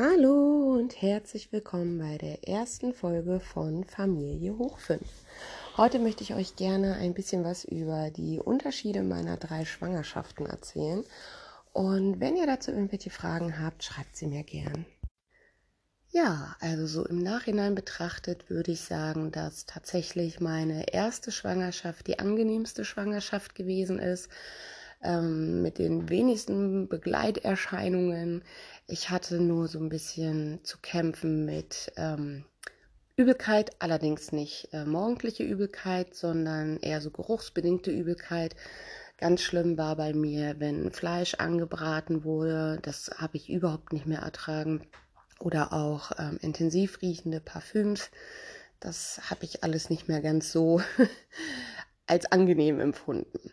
Hallo und herzlich willkommen bei der ersten Folge von Familie hoch 5. Heute möchte ich euch gerne ein bisschen was über die Unterschiede meiner drei Schwangerschaften erzählen. Und wenn ihr dazu irgendwelche Fragen habt, schreibt sie mir gern. Ja, also so im Nachhinein betrachtet würde ich sagen, dass tatsächlich meine erste Schwangerschaft die angenehmste Schwangerschaft gewesen ist ähm, mit den wenigsten Begleiterscheinungen. Ich hatte nur so ein bisschen zu kämpfen mit ähm, Übelkeit, allerdings nicht äh, morgendliche Übelkeit, sondern eher so geruchsbedingte Übelkeit. Ganz schlimm war bei mir, wenn Fleisch angebraten wurde. Das habe ich überhaupt nicht mehr ertragen. Oder auch ähm, intensiv riechende Parfüms. Das habe ich alles nicht mehr ganz so als angenehm empfunden.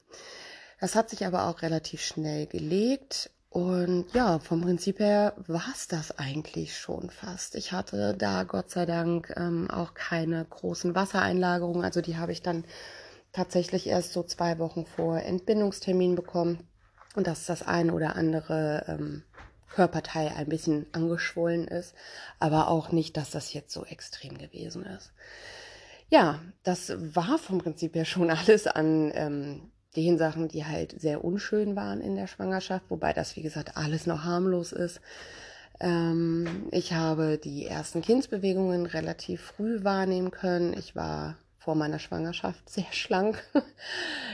Das hat sich aber auch relativ schnell gelegt. Und ja, vom Prinzip her war es das eigentlich schon fast. Ich hatte da Gott sei Dank ähm, auch keine großen Wassereinlagerungen. Also die habe ich dann tatsächlich erst so zwei Wochen vor Entbindungstermin bekommen. Und dass das eine oder andere ähm, Körperteil ein bisschen angeschwollen ist. Aber auch nicht, dass das jetzt so extrem gewesen ist. Ja, das war vom Prinzip her schon alles an ähm, den Sachen, die halt sehr unschön waren in der Schwangerschaft, wobei das, wie gesagt, alles noch harmlos ist. Ähm, ich habe die ersten Kindsbewegungen relativ früh wahrnehmen können. Ich war vor meiner Schwangerschaft sehr schlank.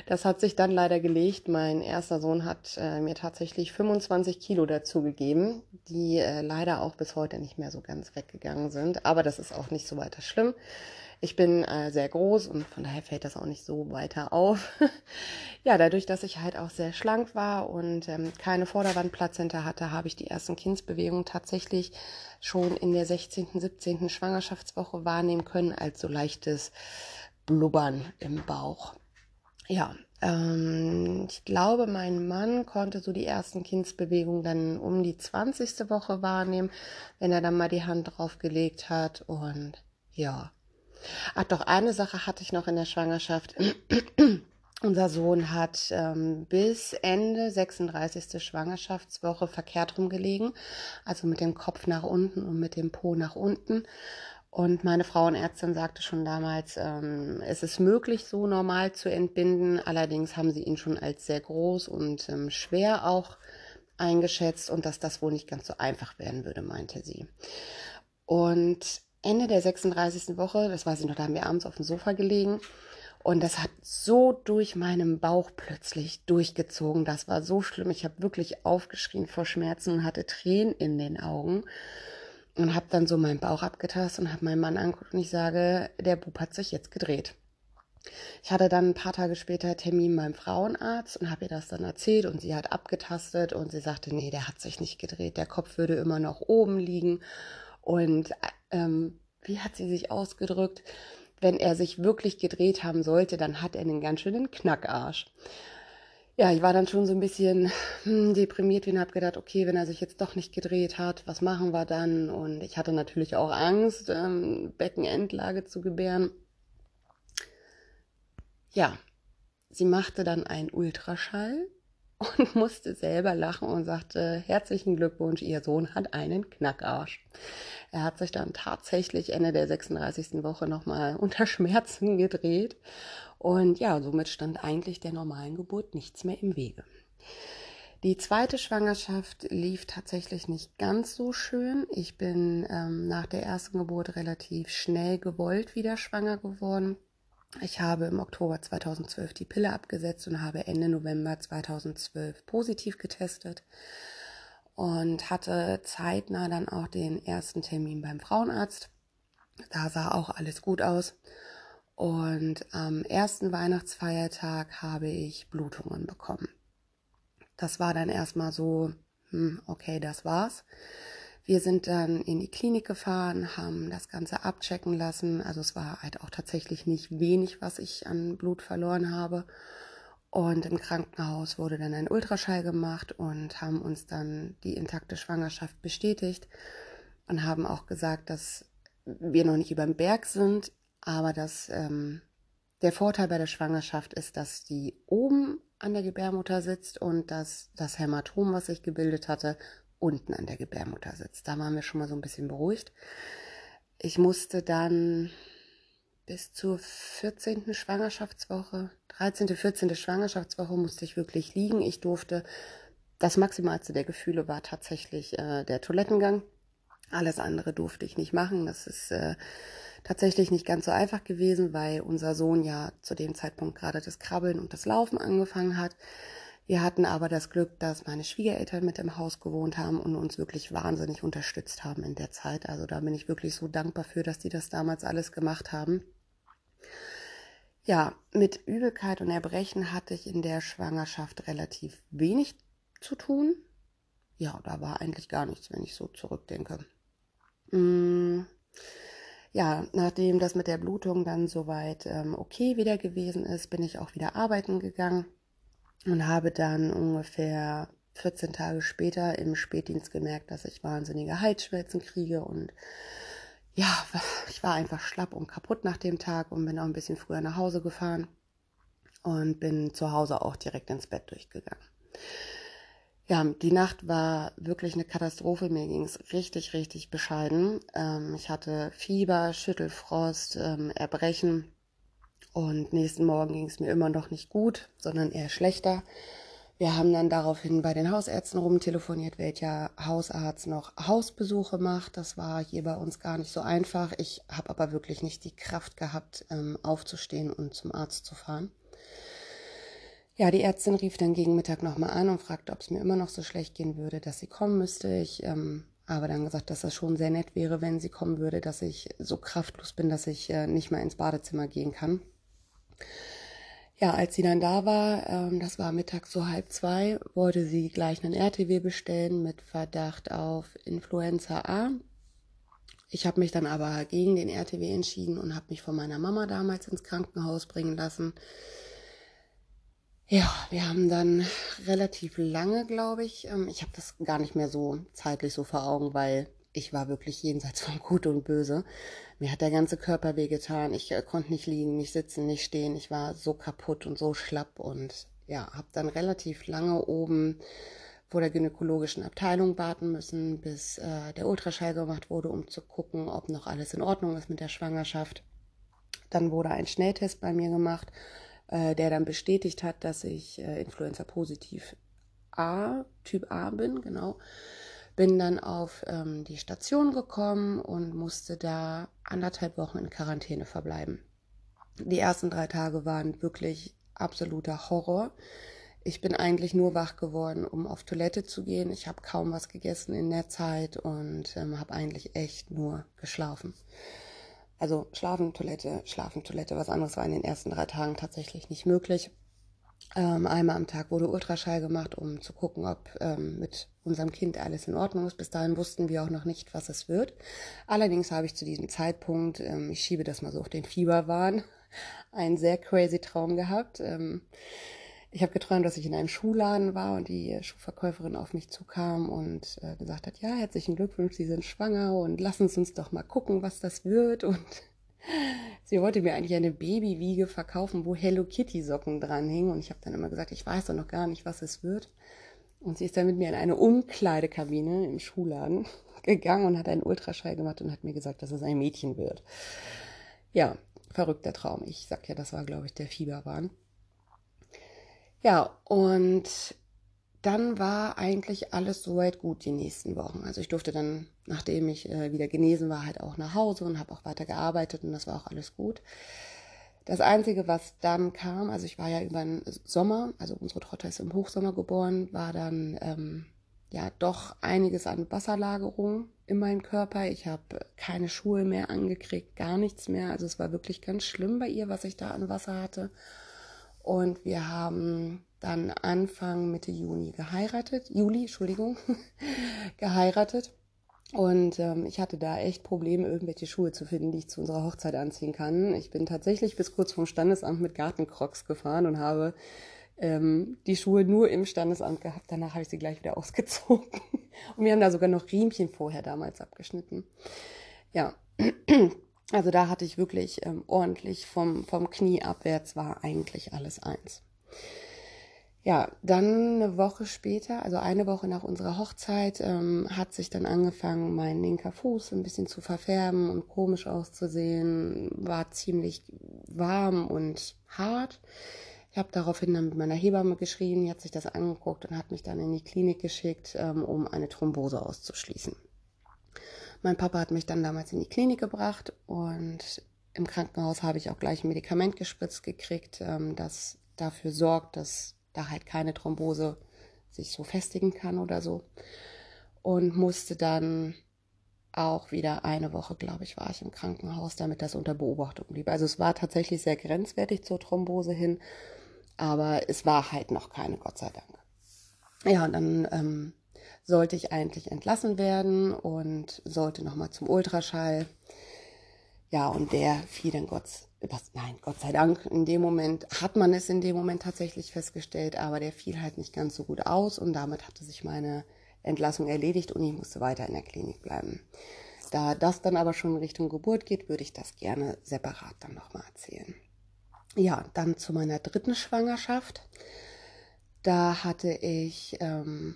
Das hat sich dann leider gelegt. Mein erster Sohn hat äh, mir tatsächlich 25 Kilo dazugegeben, die äh, leider auch bis heute nicht mehr so ganz weggegangen sind. Aber das ist auch nicht so weiter schlimm. Ich bin äh, sehr groß und von daher fällt das auch nicht so weiter auf. ja, dadurch, dass ich halt auch sehr schlank war und ähm, keine Vorderwandplazenta hatte, habe ich die ersten Kindsbewegungen tatsächlich schon in der 16., 17. Schwangerschaftswoche wahrnehmen können, als so leichtes Blubbern im Bauch. Ja, ähm, ich glaube, mein Mann konnte so die ersten Kindsbewegungen dann um die 20. Woche wahrnehmen, wenn er dann mal die Hand drauf gelegt hat und ja, Ach doch, eine Sache hatte ich noch in der Schwangerschaft. Unser Sohn hat ähm, bis Ende 36. Schwangerschaftswoche verkehrt rumgelegen, also mit dem Kopf nach unten und mit dem Po nach unten. Und meine Frauenärztin sagte schon damals, ähm, es ist möglich, so normal zu entbinden. Allerdings haben sie ihn schon als sehr groß und ähm, schwer auch eingeschätzt und dass das wohl nicht ganz so einfach werden würde, meinte sie. Und Ende der 36. Woche, das weiß ich noch, da haben wir abends auf dem Sofa gelegen. Und das hat so durch meinen Bauch plötzlich durchgezogen. Das war so schlimm. Ich habe wirklich aufgeschrien vor Schmerzen und hatte Tränen in den Augen. Und habe dann so meinen Bauch abgetastet und habe meinen Mann angeguckt und ich sage, der Bub hat sich jetzt gedreht. Ich hatte dann ein paar Tage später Termin beim Frauenarzt und habe ihr das dann erzählt und sie hat abgetastet und sie sagte, nee, der hat sich nicht gedreht, der Kopf würde immer noch oben liegen und ähm, wie hat sie sich ausgedrückt? Wenn er sich wirklich gedreht haben sollte, dann hat er einen ganz schönen Knackarsch. Ja, ich war dann schon so ein bisschen hm, deprimiert und habe gedacht, okay, wenn er sich jetzt doch nicht gedreht hat, was machen wir dann? Und ich hatte natürlich auch Angst, ähm, Beckenendlage zu gebären. Ja, sie machte dann einen Ultraschall und musste selber lachen und sagte, herzlichen Glückwunsch, Ihr Sohn hat einen Knackarsch. Er hat sich dann tatsächlich Ende der 36. Woche nochmal unter Schmerzen gedreht. Und ja, somit stand eigentlich der normalen Geburt nichts mehr im Wege. Die zweite Schwangerschaft lief tatsächlich nicht ganz so schön. Ich bin ähm, nach der ersten Geburt relativ schnell gewollt wieder schwanger geworden. Ich habe im Oktober 2012 die Pille abgesetzt und habe Ende November 2012 positiv getestet und hatte zeitnah dann auch den ersten Termin beim Frauenarzt. Da sah auch alles gut aus. Und am ersten Weihnachtsfeiertag habe ich Blutungen bekommen. Das war dann erstmal so, hm, okay, das war's. Wir sind dann in die Klinik gefahren, haben das Ganze abchecken lassen. Also es war halt auch tatsächlich nicht wenig, was ich an Blut verloren habe. Und im Krankenhaus wurde dann ein Ultraschall gemacht und haben uns dann die intakte Schwangerschaft bestätigt und haben auch gesagt, dass wir noch nicht über dem Berg sind, aber dass ähm, der Vorteil bei der Schwangerschaft ist, dass die oben an der Gebärmutter sitzt und dass das Hämatom, was sich gebildet hatte, unten an der Gebärmutter sitzt. Da waren wir schon mal so ein bisschen beruhigt. Ich musste dann bis zur 14. Schwangerschaftswoche, 13., 14. Schwangerschaftswoche musste ich wirklich liegen. Ich durfte, das Maximalste der Gefühle war tatsächlich äh, der Toilettengang. Alles andere durfte ich nicht machen. Das ist äh, tatsächlich nicht ganz so einfach gewesen, weil unser Sohn ja zu dem Zeitpunkt gerade das Krabbeln und das Laufen angefangen hat. Wir hatten aber das Glück, dass meine Schwiegereltern mit im Haus gewohnt haben und uns wirklich wahnsinnig unterstützt haben in der Zeit. Also da bin ich wirklich so dankbar für, dass die das damals alles gemacht haben. Ja, mit Übelkeit und Erbrechen hatte ich in der Schwangerschaft relativ wenig zu tun. Ja, da war eigentlich gar nichts, wenn ich so zurückdenke. Mm, ja, nachdem das mit der Blutung dann soweit ähm, okay wieder gewesen ist, bin ich auch wieder arbeiten gegangen und habe dann ungefähr 14 Tage später im Spätdienst gemerkt, dass ich wahnsinnige Halsschmerzen kriege und ja, ich war einfach schlapp und kaputt nach dem Tag und bin auch ein bisschen früher nach Hause gefahren und bin zu Hause auch direkt ins Bett durchgegangen. Ja, die Nacht war wirklich eine Katastrophe. Mir ging es richtig, richtig bescheiden. Ähm, ich hatte Fieber, Schüttelfrost, ähm, Erbrechen und nächsten Morgen ging es mir immer noch nicht gut, sondern eher schlechter. Wir haben dann daraufhin bei den Hausärzten rumtelefoniert, welcher Hausarzt noch Hausbesuche macht. Das war hier bei uns gar nicht so einfach. Ich habe aber wirklich nicht die Kraft gehabt, ähm, aufzustehen und zum Arzt zu fahren. Ja, die Ärztin rief dann gegen Mittag nochmal an und fragte, ob es mir immer noch so schlecht gehen würde, dass sie kommen müsste. Ich ähm, habe dann gesagt, dass das schon sehr nett wäre, wenn sie kommen würde, dass ich so kraftlos bin, dass ich äh, nicht mehr ins Badezimmer gehen kann ja, als sie dann da war, ähm, das war mittags so halb zwei, wollte sie gleich einen RTW bestellen mit Verdacht auf Influenza A. Ich habe mich dann aber gegen den RTW entschieden und habe mich von meiner Mama damals ins Krankenhaus bringen lassen. Ja, wir haben dann relativ lange, glaube ich, ähm, ich habe das gar nicht mehr so zeitlich so vor Augen, weil ich war wirklich jenseits von Gut und Böse. Mir hat der ganze Körper wehgetan. Ich äh, konnte nicht liegen, nicht sitzen, nicht stehen. Ich war so kaputt und so schlapp und ja, habe dann relativ lange oben vor der gynäkologischen Abteilung warten müssen, bis äh, der Ultraschall gemacht wurde, um zu gucken, ob noch alles in Ordnung ist mit der Schwangerschaft. Dann wurde ein Schnelltest bei mir gemacht, äh, der dann bestätigt hat, dass ich äh, Influenza positiv A, Typ A bin, genau. Bin dann auf ähm, die Station gekommen und musste da anderthalb Wochen in Quarantäne verbleiben. Die ersten drei Tage waren wirklich absoluter Horror. Ich bin eigentlich nur wach geworden, um auf Toilette zu gehen. Ich habe kaum was gegessen in der Zeit und ähm, habe eigentlich echt nur geschlafen. Also schlafen, Toilette, schlafen, Toilette. Was anderes war in den ersten drei Tagen tatsächlich nicht möglich. Ähm, einmal am Tag wurde Ultraschall gemacht, um zu gucken, ob ähm, mit unserem Kind alles in Ordnung ist. Bis dahin wussten wir auch noch nicht, was es wird. Allerdings habe ich zu diesem Zeitpunkt, ähm, ich schiebe das mal so auf den Fieberwahn, einen sehr crazy Traum gehabt. Ähm, ich habe geträumt, dass ich in einem Schuhladen war und die Schuhverkäuferin auf mich zukam und äh, gesagt hat, ja, herzlichen Glückwunsch, Sie sind schwanger und lassen Sie uns doch mal gucken, was das wird. Und sie wollte mir eigentlich eine Babywiege verkaufen, wo Hello Kitty Socken dran hingen. Und ich habe dann immer gesagt, ich weiß doch noch gar nicht, was es wird. Und sie ist dann mit mir in eine Umkleidekabine im Schuhladen gegangen und hat einen Ultraschall gemacht und hat mir gesagt, dass es ein Mädchen wird. Ja, verrückter Traum. Ich sag ja, das war, glaube ich, der Fieberwahn. Ja, und dann war eigentlich alles soweit gut die nächsten Wochen. Also ich durfte dann, nachdem ich äh, wieder genesen war, halt auch nach Hause und habe auch weiter gearbeitet und das war auch alles gut. Das Einzige, was dann kam, also ich war ja über den Sommer, also unsere Tochter ist im Hochsommer geboren, war dann ähm, ja doch einiges an Wasserlagerung in meinem Körper. Ich habe keine Schuhe mehr angekriegt, gar nichts mehr. Also es war wirklich ganz schlimm bei ihr, was ich da an Wasser hatte. Und wir haben dann Anfang Mitte Juni geheiratet, Juli, Entschuldigung, geheiratet. Und ähm, ich hatte da echt Probleme, irgendwelche Schuhe zu finden, die ich zu unserer Hochzeit anziehen kann. Ich bin tatsächlich bis kurz vom Standesamt mit Gartencrocs gefahren und habe ähm, die Schuhe nur im Standesamt gehabt. Danach habe ich sie gleich wieder ausgezogen. Und wir haben da sogar noch Riemchen vorher damals abgeschnitten. Ja, also da hatte ich wirklich ähm, ordentlich vom, vom Knie abwärts war eigentlich alles eins. Ja, dann eine Woche später, also eine Woche nach unserer Hochzeit, ähm, hat sich dann angefangen, mein linker Fuß ein bisschen zu verfärben und komisch auszusehen. War ziemlich warm und hart. Ich habe daraufhin dann mit meiner Hebamme geschrien, die hat sich das angeguckt und hat mich dann in die Klinik geschickt, ähm, um eine Thrombose auszuschließen. Mein Papa hat mich dann damals in die Klinik gebracht und im Krankenhaus habe ich auch gleich ein Medikament gespritzt gekriegt, ähm, das dafür sorgt, dass da halt keine Thrombose sich so festigen kann oder so. Und musste dann auch wieder eine Woche, glaube ich, war ich im Krankenhaus, damit das unter Beobachtung blieb. Also es war tatsächlich sehr grenzwertig zur Thrombose hin, aber es war halt noch keine, Gott sei Dank. Ja, und dann ähm, sollte ich eigentlich entlassen werden und sollte nochmal zum Ultraschall. Ja, und der fiel dann Gott, was, nein, Gott sei Dank, in dem Moment hat man es in dem Moment tatsächlich festgestellt, aber der fiel halt nicht ganz so gut aus und damit hatte sich meine Entlassung erledigt und ich musste weiter in der Klinik bleiben. Da das dann aber schon in Richtung Geburt geht, würde ich das gerne separat dann nochmal erzählen. Ja, dann zu meiner dritten Schwangerschaft. Da hatte ich ähm,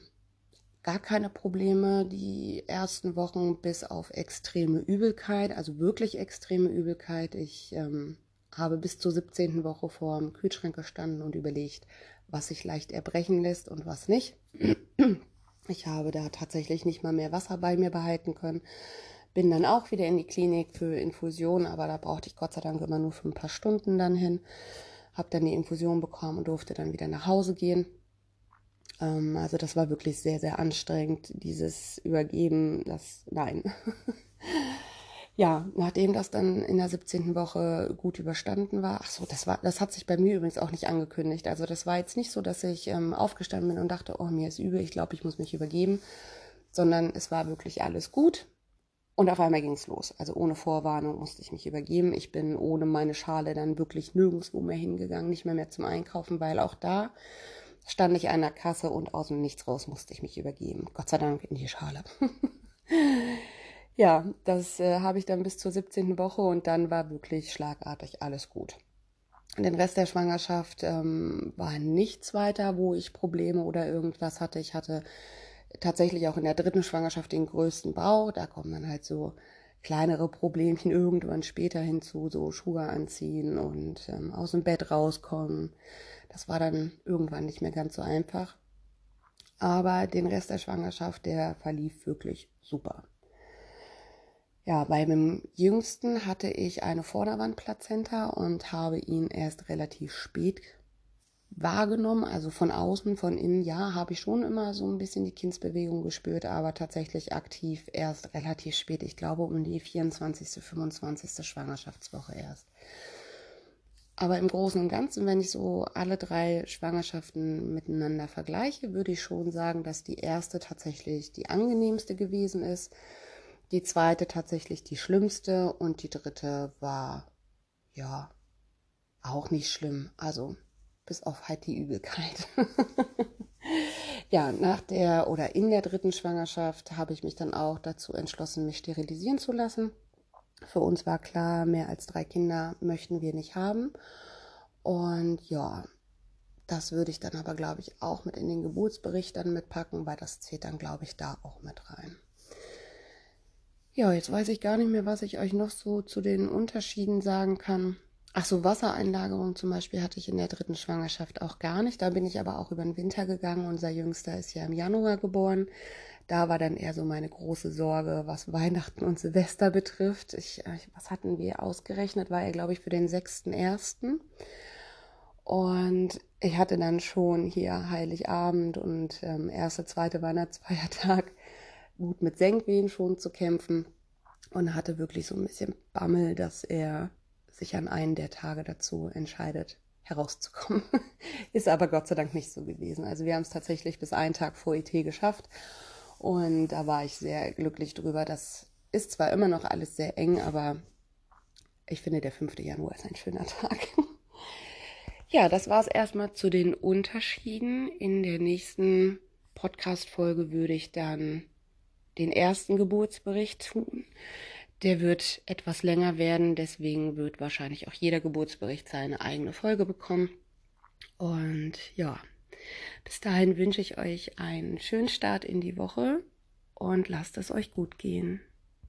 gar keine Probleme die ersten Wochen bis auf extreme Übelkeit, also wirklich extreme Übelkeit. Ich ähm, habe bis zur 17. Woche vor dem Kühlschrank gestanden und überlegt, was sich leicht erbrechen lässt und was nicht. Ich habe da tatsächlich nicht mal mehr Wasser bei mir behalten können. Bin dann auch wieder in die Klinik für Infusion, aber da brauchte ich Gott sei Dank immer nur für ein paar Stunden dann hin. Habe dann die Infusion bekommen und durfte dann wieder nach Hause gehen. Ähm, also das war wirklich sehr, sehr anstrengend, dieses Übergeben, das Nein. ja, nachdem das dann in der 17. Woche gut überstanden war, ach so, das war, das hat sich bei mir übrigens auch nicht angekündigt. Also das war jetzt nicht so, dass ich ähm, aufgestanden bin und dachte, oh, mir ist übel, ich glaube, ich muss mich übergeben, sondern es war wirklich alles gut. Und auf einmal ging es los. Also ohne Vorwarnung musste ich mich übergeben. Ich bin ohne meine Schale dann wirklich nirgendwo mehr hingegangen, nicht mehr mehr zum Einkaufen, weil auch da stand ich an der Kasse und aus dem Nichts raus musste ich mich übergeben. Gott sei Dank in die Schale. ja, das äh, habe ich dann bis zur 17. Woche und dann war wirklich schlagartig alles gut. Den Rest der Schwangerschaft ähm, war nichts weiter, wo ich Probleme oder irgendwas hatte. Ich hatte tatsächlich auch in der dritten Schwangerschaft den größten Bauch. Da kommen dann halt so kleinere Problemchen irgendwann später hinzu, so Schuhe anziehen und ähm, aus dem Bett rauskommen. Das war dann irgendwann nicht mehr ganz so einfach. Aber den Rest der Schwangerschaft, der verlief wirklich super. Ja, bei meinem Jüngsten hatte ich eine Vorderwandplazenta und habe ihn erst relativ spät wahrgenommen, also von außen, von innen, ja, habe ich schon immer so ein bisschen die Kindsbewegung gespürt, aber tatsächlich aktiv erst relativ spät, ich glaube um die 24., 25. Schwangerschaftswoche erst. Aber im Großen und Ganzen, wenn ich so alle drei Schwangerschaften miteinander vergleiche, würde ich schon sagen, dass die erste tatsächlich die angenehmste gewesen ist, die zweite tatsächlich die schlimmste und die dritte war ja auch nicht schlimm. Also bis auf halt die Übelkeit. ja, nach der oder in der dritten Schwangerschaft habe ich mich dann auch dazu entschlossen, mich sterilisieren zu lassen. Für uns war klar, mehr als drei Kinder möchten wir nicht haben. Und ja, das würde ich dann aber, glaube ich, auch mit in den Geburtsbericht dann mitpacken, weil das zählt dann, glaube ich, da auch mit rein. Ja, jetzt weiß ich gar nicht mehr, was ich euch noch so zu den Unterschieden sagen kann. Ach so, Wassereinlagerung zum Beispiel hatte ich in der dritten Schwangerschaft auch gar nicht. Da bin ich aber auch über den Winter gegangen. Unser Jüngster ist ja im Januar geboren. Da war dann eher so meine große Sorge, was Weihnachten und Silvester betrifft. Ich, äh, was hatten wir ausgerechnet? War er, glaube ich, für den 6.1. Und ich hatte dann schon hier Heiligabend und ähm, erste, zweite Weihnachtsfeiertag gut mit Senkwehen schon zu kämpfen und hatte wirklich so ein bisschen Bammel, dass er sich an einen der Tage dazu entscheidet, herauszukommen. Ist aber Gott sei Dank nicht so gewesen. Also wir haben es tatsächlich bis einen Tag vor IT geschafft und da war ich sehr glücklich drüber. Das ist zwar immer noch alles sehr eng, aber ich finde, der 5. Januar ist ein schöner Tag. ja, das war es erstmal zu den Unterschieden. In der nächsten Podcast-Folge würde ich dann den ersten Geburtsbericht tun. Der wird etwas länger werden, deswegen wird wahrscheinlich auch jeder Geburtsbericht seine eigene Folge bekommen. Und ja, Bis dahin wünsche ich euch einen schönen Start in die Woche und lasst es euch gut gehen.